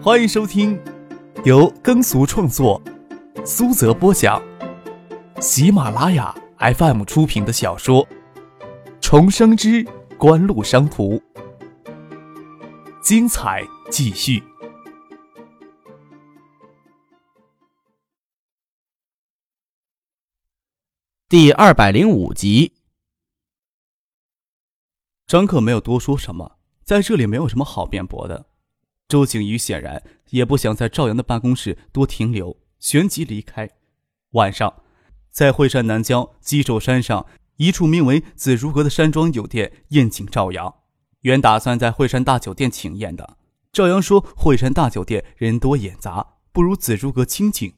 欢迎收听由耕俗创作、苏泽播讲、喜马拉雅 FM 出品的小说《重生之官路商途》，精彩继续，第二百零五集。张克没有多说什么，在这里没有什么好辩驳的。周景瑜显然也不想在赵阳的办公室多停留，旋即离开。晚上，在惠山南郊鸡首山上一处名为“紫竹阁”的山庄酒店宴请赵阳。原打算在惠山大酒店请宴的，赵阳说惠山大酒店人多眼杂，不如紫竹阁清静。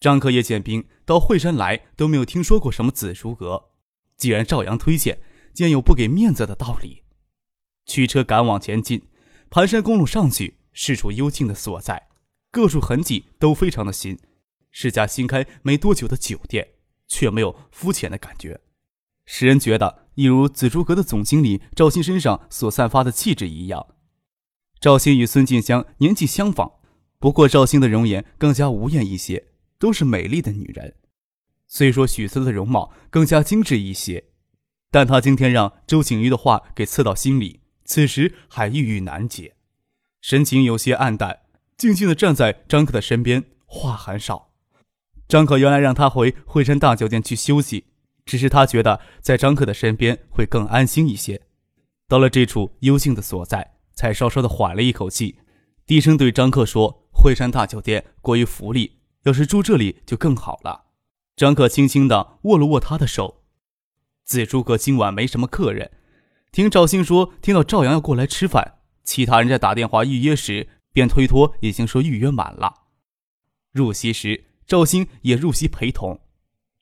张克、叶建兵到惠山来都没有听说过什么紫竹阁，既然赵阳推荐。见有不给面子的道理，驱车赶往前进。盘山公路上去是处幽静的所在，各处痕迹都非常的新，是家新开没多久的酒店，却没有肤浅的感觉，使人觉得一如紫竹阁的总经理赵鑫身上所散发的气质一样。赵鑫与孙静香年纪相仿，不过赵鑫的容颜更加无艳一些，都是美丽的女人。虽说许思的容貌更加精致一些。但他今天让周景瑜的话给刺到心里，此时还郁郁难解，神情有些黯淡，静静的站在张可的身边，话很少。张可原来让他回惠山大酒店去休息，只是他觉得在张可的身边会更安心一些。到了这处幽静的所在，才稍稍的缓了一口气，低声对张克说：“惠山大酒店过于福利，要是住这里就更好了。”张克轻轻的握了握他的手。紫竹阁今晚没什么客人，听赵兴说，听到赵阳要过来吃饭，其他人在打电话预约时便推脱，已经说预约满了。入席时，赵兴也入席陪同。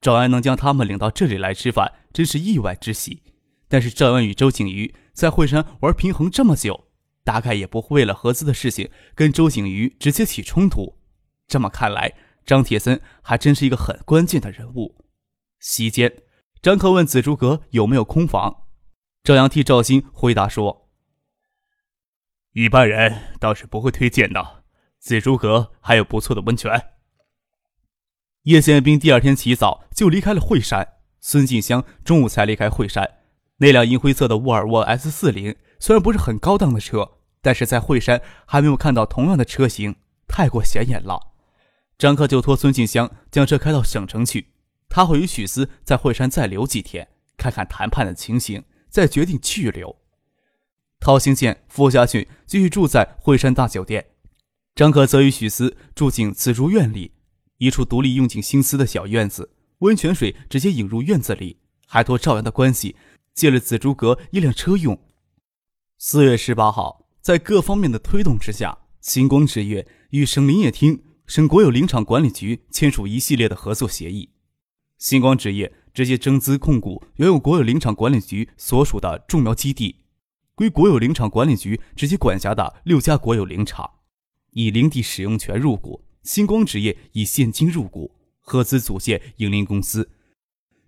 赵安能将他们领到这里来吃饭，真是意外之喜。但是赵安与周景瑜在惠山玩平衡这么久，大概也不会为了合资的事情跟周景瑜直接起冲突。这么看来，张铁森还真是一个很关键的人物。席间。张克问紫竹阁有没有空房，赵阳替赵鑫回答说：“一般人倒是不会推荐的。紫竹阁还有不错的温泉。”叶宪兵第二天起早就离开了惠山，孙静香中午才离开惠山。那辆银灰色的沃尔沃 S 四零虽然不是很高档的车，但是在惠山还没有看到同样的车型，太过显眼了。张克就托孙静香将车开到省城去。他会与许思在惠山再留几天，看看谈判的情形，再决定去留。陶兴建、傅家俊继续住在惠山大酒店，张可则与许思住进紫竹院里，一处独立用尽心思的小院子，温泉水直接引入院子里，还托赵阳的关系借了紫竹阁一辆车用。四月十八号，在各方面的推动之下，星光纸业与省林业厅、省国有林场管理局签署一系列的合作协议。星光纸业直接增资控股原有国有林场管理局所属的种苗基地，归国有林场管理局直接管辖的六家国有林场，以林地使用权入股。星光纸业以现金入股，合资组建营林公司。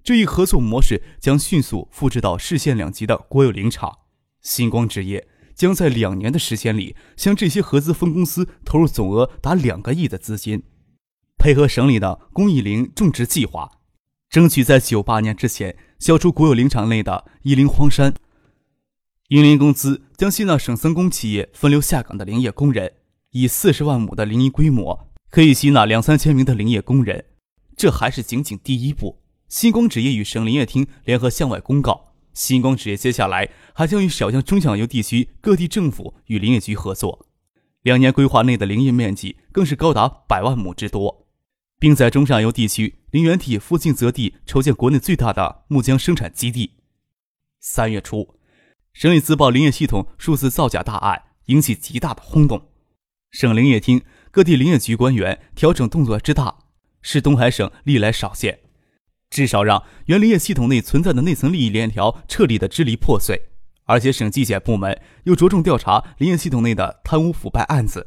这一合作模式将迅速复制到市县两级的国有林场。星光纸业将在两年的时间里，向这些合资分公司投入总额达两个亿的资金，配合省里的公益林种植计划。争取在九八年之前消除国有林场内的一林荒山。营林公司将吸纳省森工企业分流下岗的林业工人，以四十万亩的林荫规模，可以吸纳两三千名的林业工人。这还是仅仅第一步。星光纸业与省林业厅联合向外公告，星光纸业接下来还将与小江中下游地区各地政府与林业局合作，两年规划内的林业面积更是高达百万亩之多。并在中上游地区林园体附近择地筹建国内最大的木浆生产基地。三月初，省里自曝林业系统数字造假大案，引起极大的轰动。省林业厅、各地林业局官员调整动作之大，是东海省历来少见。至少让原林业系统内存在的那层利益链条彻底的支离破碎。而且省纪检部门又着重调查林业系统内的贪污腐败案子，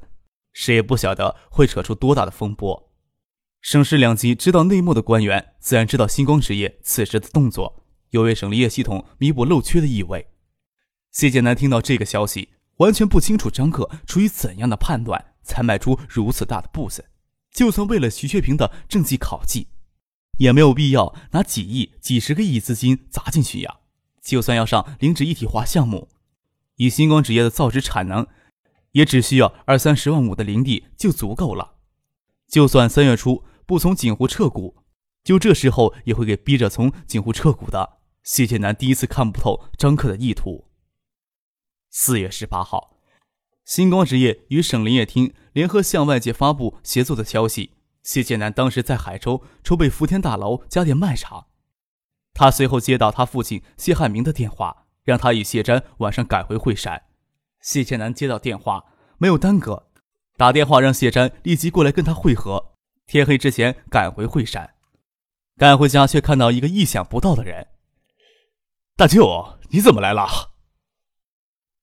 谁也不晓得会扯出多大的风波。省市两级知道内幕的官员，自然知道星光纸业此时的动作有为省林业系统弥补漏缺的意味。谢建南听到这个消息，完全不清楚张克出于怎样的判断，才迈出如此大的步子。就算为了徐学平的政绩考绩，也没有必要拿几亿、几十个亿资金砸进去呀。就算要上零脂一体化项目，以星光纸业的造纸产能，也只需要二三十万亩的林地就足够了。就算三月初不从锦湖撤股，就这时候也会给逼着从锦湖撤股的。谢剑南第一次看不透张克的意图。四月十八号，星光纸业与省林业厅联合向外界发布协作的消息。谢剑南当时在海州筹备福田大楼家电卖场。他随后接到他父亲谢汉明的电话，让他与谢瞻晚上赶回惠山。谢剑南接到电话，没有耽搁，打电话让谢瞻立即过来跟他会合，天黑之前赶回惠山。赶回家却看到一个意想不到的人。大舅，你怎么来了？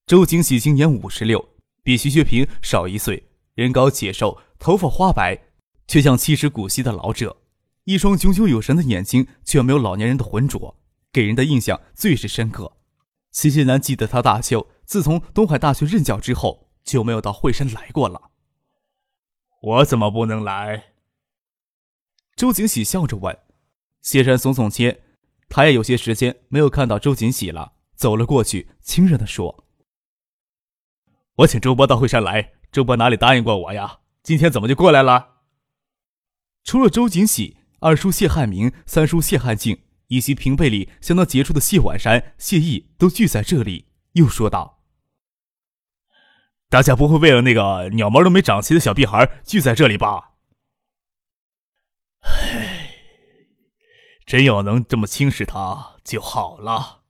周景喜今年五十六，比徐学平少一岁，人高且瘦，头发花白，却像七十古稀的老者。一双炯炯有神的眼睛，却没有老年人的浑浊，给人的印象最是深刻。谢谢南记得他大舅自从东海大学任教之后，就没有到惠山来过了。我怎么不能来？周景喜笑着问。谢山耸耸肩，他也有些时间没有看到周景喜了，走了过去，亲热的说：“我请周伯到惠山来，周伯哪里答应过我呀？今天怎么就过来了？”除了周景喜。二叔谢汉明，三叔谢汉敬，以及平辈里相当杰出的谢婉山、谢毅都聚在这里。又说道：“大家不会为了那个鸟毛都没长齐的小屁孩聚在这里吧？”唉，真要能这么轻视他就好了。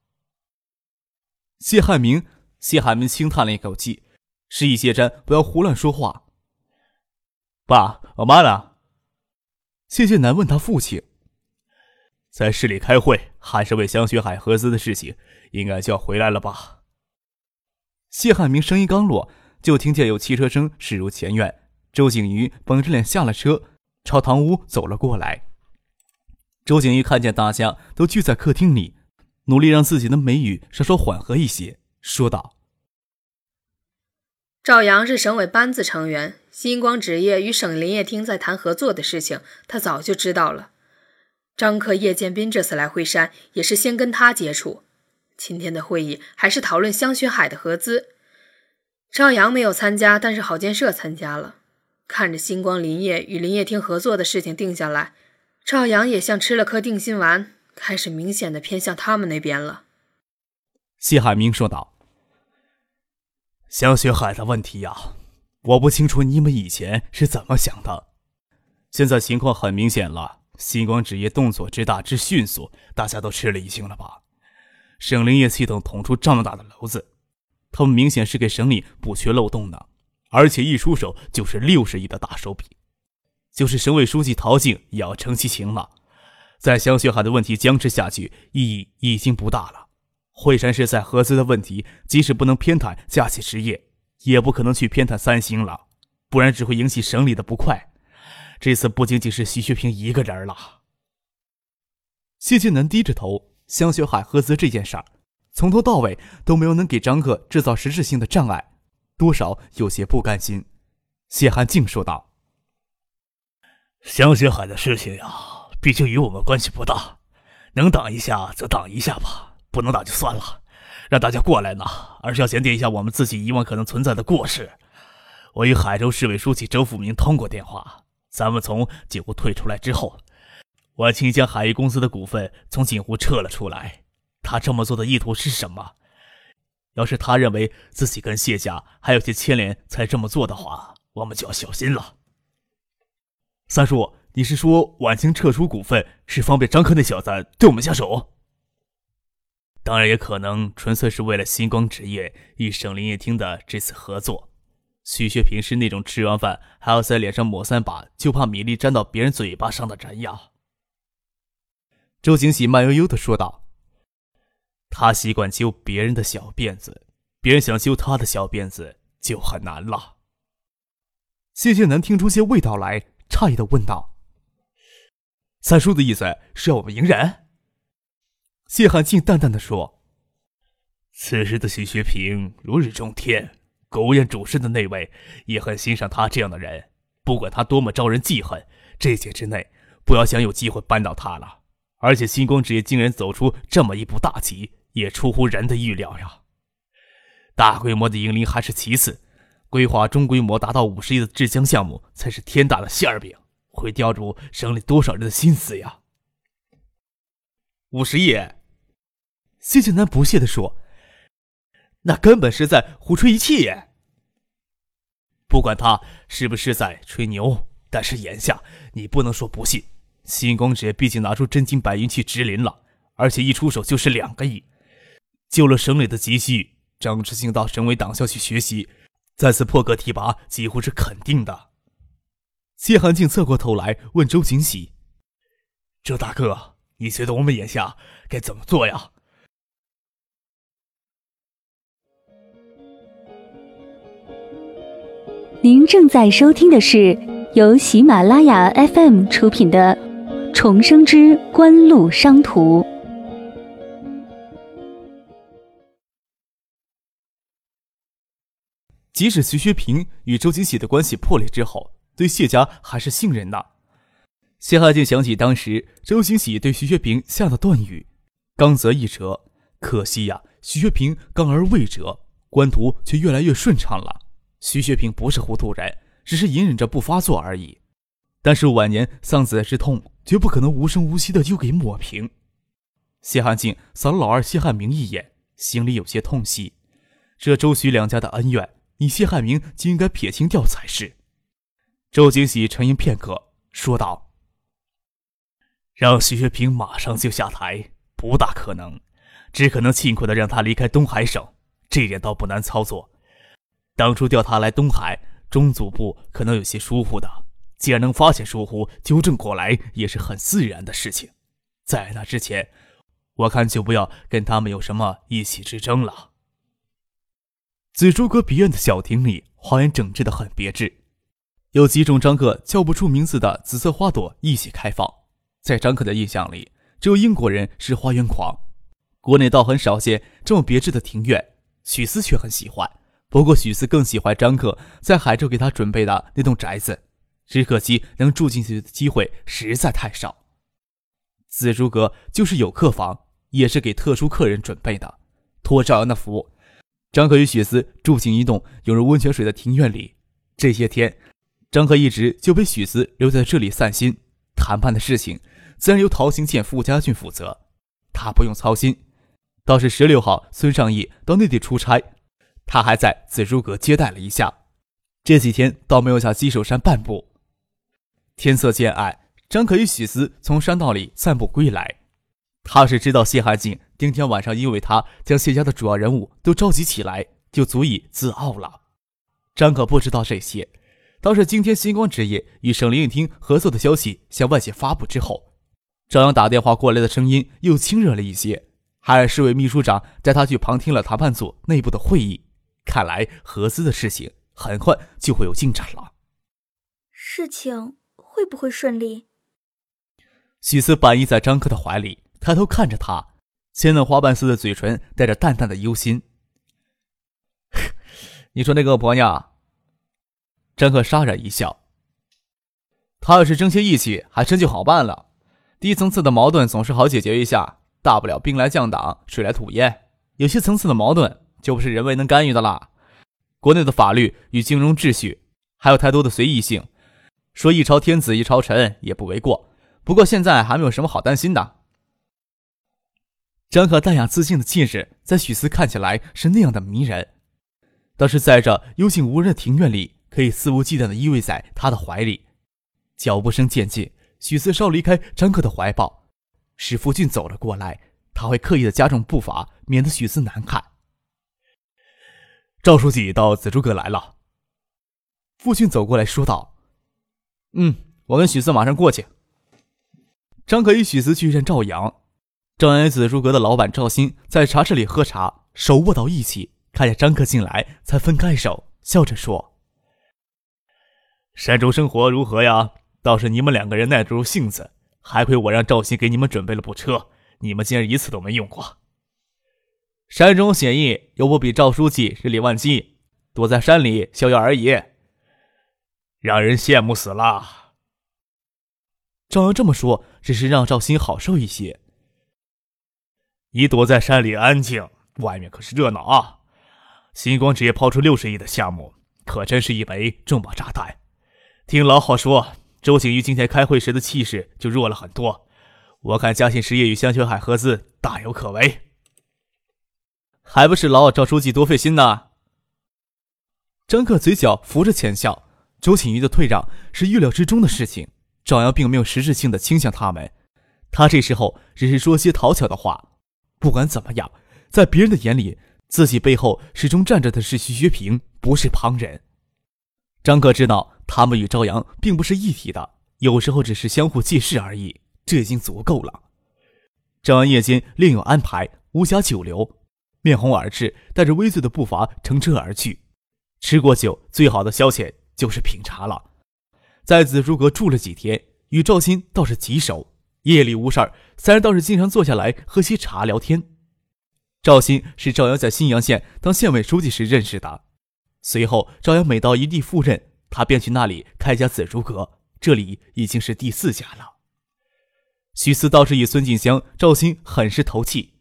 谢汉明，谢汉明轻叹了一口气，示意谢瞻不要胡乱说话。爸，我妈呢？谢剑南问他父亲：“在市里开会，还是为香雪海合资的事情，应该就要回来了吧？”谢汉明声音刚落，就听见有汽车声驶入前院。周景瑜绷着脸下了车，朝堂屋走了过来。周景瑜看见大家都聚在客厅里，努力让自己的眉宇稍稍缓和一些，说道：“赵阳是省委班子成员。”星光纸业与省林业厅在谈合作的事情，他早就知道了。张克、叶建斌这次来惠山，也是先跟他接触。今天的会议还是讨论香雪海的合资。赵阳没有参加，但是郝建设参加了。看着星光林业与林业厅合作的事情定下来，赵阳也像吃了颗定心丸，开始明显的偏向他们那边了。谢海明说道：“香雪海的问题呀。”我不清楚你们以前是怎么想的，现在情况很明显了。星光纸业动作之大之迅速，大家都吃了一惊了吧？省林业系统捅出这么大的娄子，他们明显是给省里补缺漏洞的，而且一出手就是六十亿的大手笔。就是省委书记陶静也要成其情了。在香雪海的问题僵持下去，意义已经不大了。惠山市在合资的问题，即使不能偏袒佳企实业。也不可能去偏袒三星了，不然只会引起省里的不快。这次不仅仅是徐学平一个人了。谢晋南低着头，香雪海合资这件事儿，从头到尾都没有能给张克制造实质性的障碍，多少有些不甘心。谢汉静说道：“香雪海的事情呀，毕竟与我们关系不大，能挡一下则挡一下吧，不能挡就算了。”让大家过来呢，而是要检点一下我们自己以往可能存在的过失。我与海州市委书记周富明通过电话，咱们从锦湖退出来之后，我亲将海域公司的股份从锦湖撤了出来。他这么做的意图是什么？要是他认为自己跟谢家还有些牵连才这么做的话，我们就要小心了。三叔，你是说晚清撤出股份是方便张克那小子对我们下手？当然也可能纯粹是为了星光纸业与省林业厅的这次合作。徐学平是那种吃完饭还要在脸上抹三把，就怕米粒沾到别人嘴巴上的人呀。周景喜慢悠悠的说道：“他习惯揪别人的小辫子，别人想揪他的小辫子就很难了。”谢剑南听出些味道来，诧异的问道：“三叔的意思是要我们迎人？”谢汉庆淡淡的说：“此时的许学平如日中天，狗眼主事的那位也很欣赏他这样的人。不管他多么招人记恨，这届之内不要想有机会扳倒他了。而且星光职业竟然走出这么一步大棋，也出乎人的预料呀。大规模的盈利还是其次，规划中规模达到五十亿的制浆项目才是天大的馅饼，会吊住省里多少人的心思呀！五十亿，谢剑南不屑地说：“那根本是在胡吹一气耶！不管他是不是在吹牛，但是眼下你不能说不信。星光职毕竟拿出真金白银去直林了，而且一出手就是两个亿，救了省里的急需。张志兴到省委党校去学习，再次破格提拔几乎是肯定的。”谢寒静侧过头来问周景喜：“周大哥。”你觉得我们眼下该怎么做呀？您正在收听的是由喜马拉雅 FM 出品的《重生之官路商途》。即使徐学平与周金喜的关系破裂之后，对谢家还是信任的。谢汉静想起当时周星喜对徐学平下的断语：“刚则易折，可惜呀，徐学平刚而未折，官途却越来越顺畅了。徐学平不是糊涂人，只是隐忍着不发作而已。但是晚年丧子之痛，绝不可能无声无息的又给抹平。”谢汉静扫了老二谢汉明一眼，心里有些痛惜。这周徐两家的恩怨，你谢汉明就应该撇清掉才是。周景喜沉吟片刻，说道。让徐学平马上就下台不大可能，只可能尽快的让他离开东海省，这点倒不难操作。当初调他来东海，中组部可能有些疏忽的，既然能发现疏忽，纠正过来也是很自然的事情。在那之前，我看就不要跟他们有什么一起之争了。紫竹阁别院的小亭里，花园整治的很别致，有几种张克叫不出名字的紫色花朵一起开放。在张克的印象里，只有英国人是花园狂，国内倒很少见这么别致的庭院。许思却很喜欢，不过许思更喜欢张克在海州给他准备的那栋宅子，只可惜能住进去的机会实在太少。紫竹阁就是有客房，也是给特殊客人准备的，托赵阳的福。张克与许思住进一栋涌入温泉水的庭院里。这些天，张克一直就被许思留在这里散心，谈判的事情。自然由陶行健、傅家俊负责，他不用操心。倒是十六号，孙尚义到内地出差，他还在紫竹阁接待了一下。这几天倒没有下鸡首山半步。天色渐暗，张可与许思从山道里散步归来。他是知道谢汉进今天晚上因为他将谢家的主要人物都召集起来，就足以自傲了。张可不知道这些，倒是今天星光职业与省林业厅合作的消息向外界发布之后。张扬打电话过来的声音又亲热了一些。海尔市委秘书长带他去旁听了谈判组内部的会议，看来合资的事情很快就会有进展了。事情会不会顺利？许思半依在张克的怀里，抬头看着他，鲜嫩花瓣似的嘴唇带着淡淡的忧心。你说那个婆娘？张克沙然一笑。他要是争些义气，还真就好办了。低层次的矛盾总是好解决一下，大不了兵来将挡，水来土掩。有些层次的矛盾就不是人为能干预的啦。国内的法律与金融秩序还有太多的随意性，说一朝天子一朝臣也不为过。不过现在还没有什么好担心的。张可淡雅自信的气质，在许思看起来是那样的迷人。但是在这幽静无人的庭院里，可以肆无忌惮的依偎在他的怀里。脚步声渐近。许思稍离开张克的怀抱，史福俊走了过来，他会刻意的加重步伐，免得许思难看。赵书记到紫竹阁来了。傅俊走过来说道：“嗯，我跟许四马上过去。”张可与许四去见赵阳，赵安与紫竹阁的老板赵鑫在茶室里喝茶，手握到一起，看见张克进来，才分开手，笑着说：“山中生活如何呀？”倒是你们两个人耐得住性子，还亏我让赵鑫给你们准备了部车，你们竟然一次都没用过。山中险易，又不比赵书记日理万机，躲在山里逍遥而已，让人羡慕死了。赵阳这么说，只是让赵鑫好受一些。你躲在山里安静，外面可是热闹啊！星光职业抛出六十亿的项目，可真是一枚重磅炸弹。听老郝说，周景瑜今天开会时的气势就弱了很多。我看嘉信实业与香雪海合资大有可为，还不是老赵书记多费心呢？张克嘴角浮着浅笑。周景瑜的退让是预料之中的事情。赵阳并没有实质性的倾向他们，他这时候只是说些讨巧的话。不管怎么样，在别人的眼里，自己背后始终站着的是徐学平，不是旁人。张克知道他们与朝阳并不是一体的，有时候只是相互借势而已，这已经足够了。朝阳夜间另有安排，无暇久留，面红耳赤，带着微醉的步伐乘车而去。吃过酒，最好的消遣就是品茶了。在紫竹阁住了几天，与赵鑫倒是极熟。夜里无事儿，三人倒是经常坐下来喝些茶聊天。赵鑫是赵阳在信阳县当县委书记时认识的，随后赵阳每到一地赴任，他便去那里开家紫竹阁，这里已经是第四家了。许思倒是与孙锦香、赵鑫很是投契，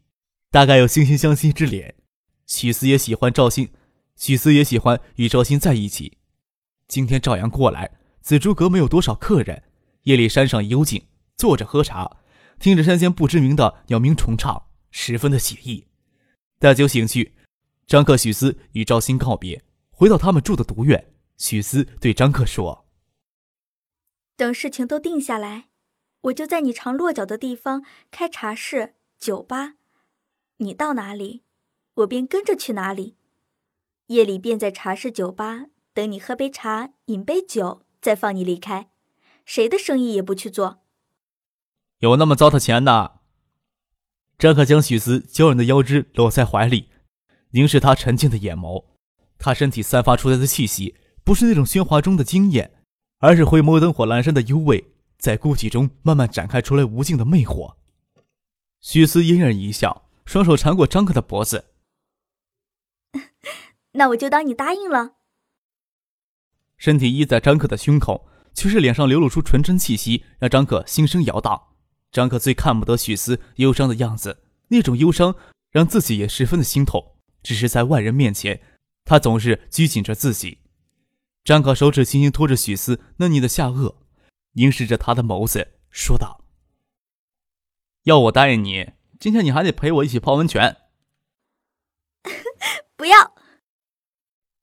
大概有惺惺相惜之脸。许思也喜欢赵鑫，许思也喜欢与赵鑫在一起。今天赵阳过来。紫竹阁没有多少客人，夜里山上幽静，坐着喝茶，听着山间不知名的鸟鸣虫唱，十分的写意。待酒醒去，张克、许思与赵鑫告别，回到他们住的独院。许思对张克说：“等事情都定下来，我就在你常落脚的地方开茶室、酒吧，你到哪里，我便跟着去哪里。夜里便在茶室、酒吧等你喝杯茶，饮杯酒。”再放你离开，谁的生意也不去做。有那么糟蹋钱的？张克将许思娇软的腰肢搂在怀里，凝视他沉静的眼眸。他身体散发出来的气息，不是那种喧哗中的惊艳，而是灰眸灯火阑珊的幽味，在孤寂中慢慢展开出来无尽的魅惑。许思嫣然一笑，双手缠过张克的脖子。那我就当你答应了。身体依在张克的胸口，却是脸上流露出纯真气息，让张克心生摇荡。张可最看不得许思忧伤的样子，那种忧伤让自己也十分的心痛。只是在外人面前，他总是拘谨着自己。张可手指轻轻托着许思嫩腻的下颚，凝视着他的眸子，说道：“要我答应你，今天你还得陪我一起泡温泉。”不要。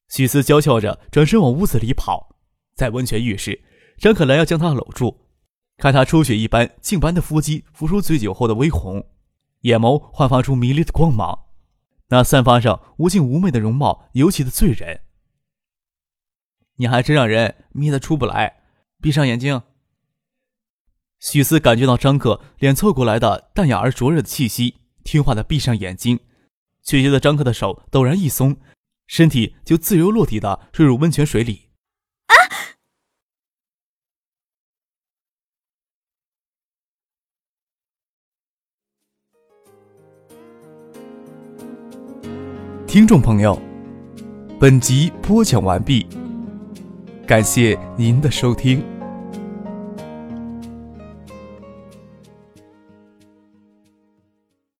许思娇笑着转身往屋子里跑，在温泉浴室，张可兰要将她搂住，看他初雪一般净白的腹肌浮出醉酒后的微红，眼眸焕发出迷离的光芒，那散发上无尽妩媚的容貌尤其的醉人。你还真让人迷得出不来，闭上眼睛。许思感觉到张克脸凑过来的淡雅而灼热的气息，听话的闭上眼睛，却觉得张克的手陡然一松。身体就自由落体的坠入温泉水里。听众朋友，本集播讲完毕，感谢您的收听。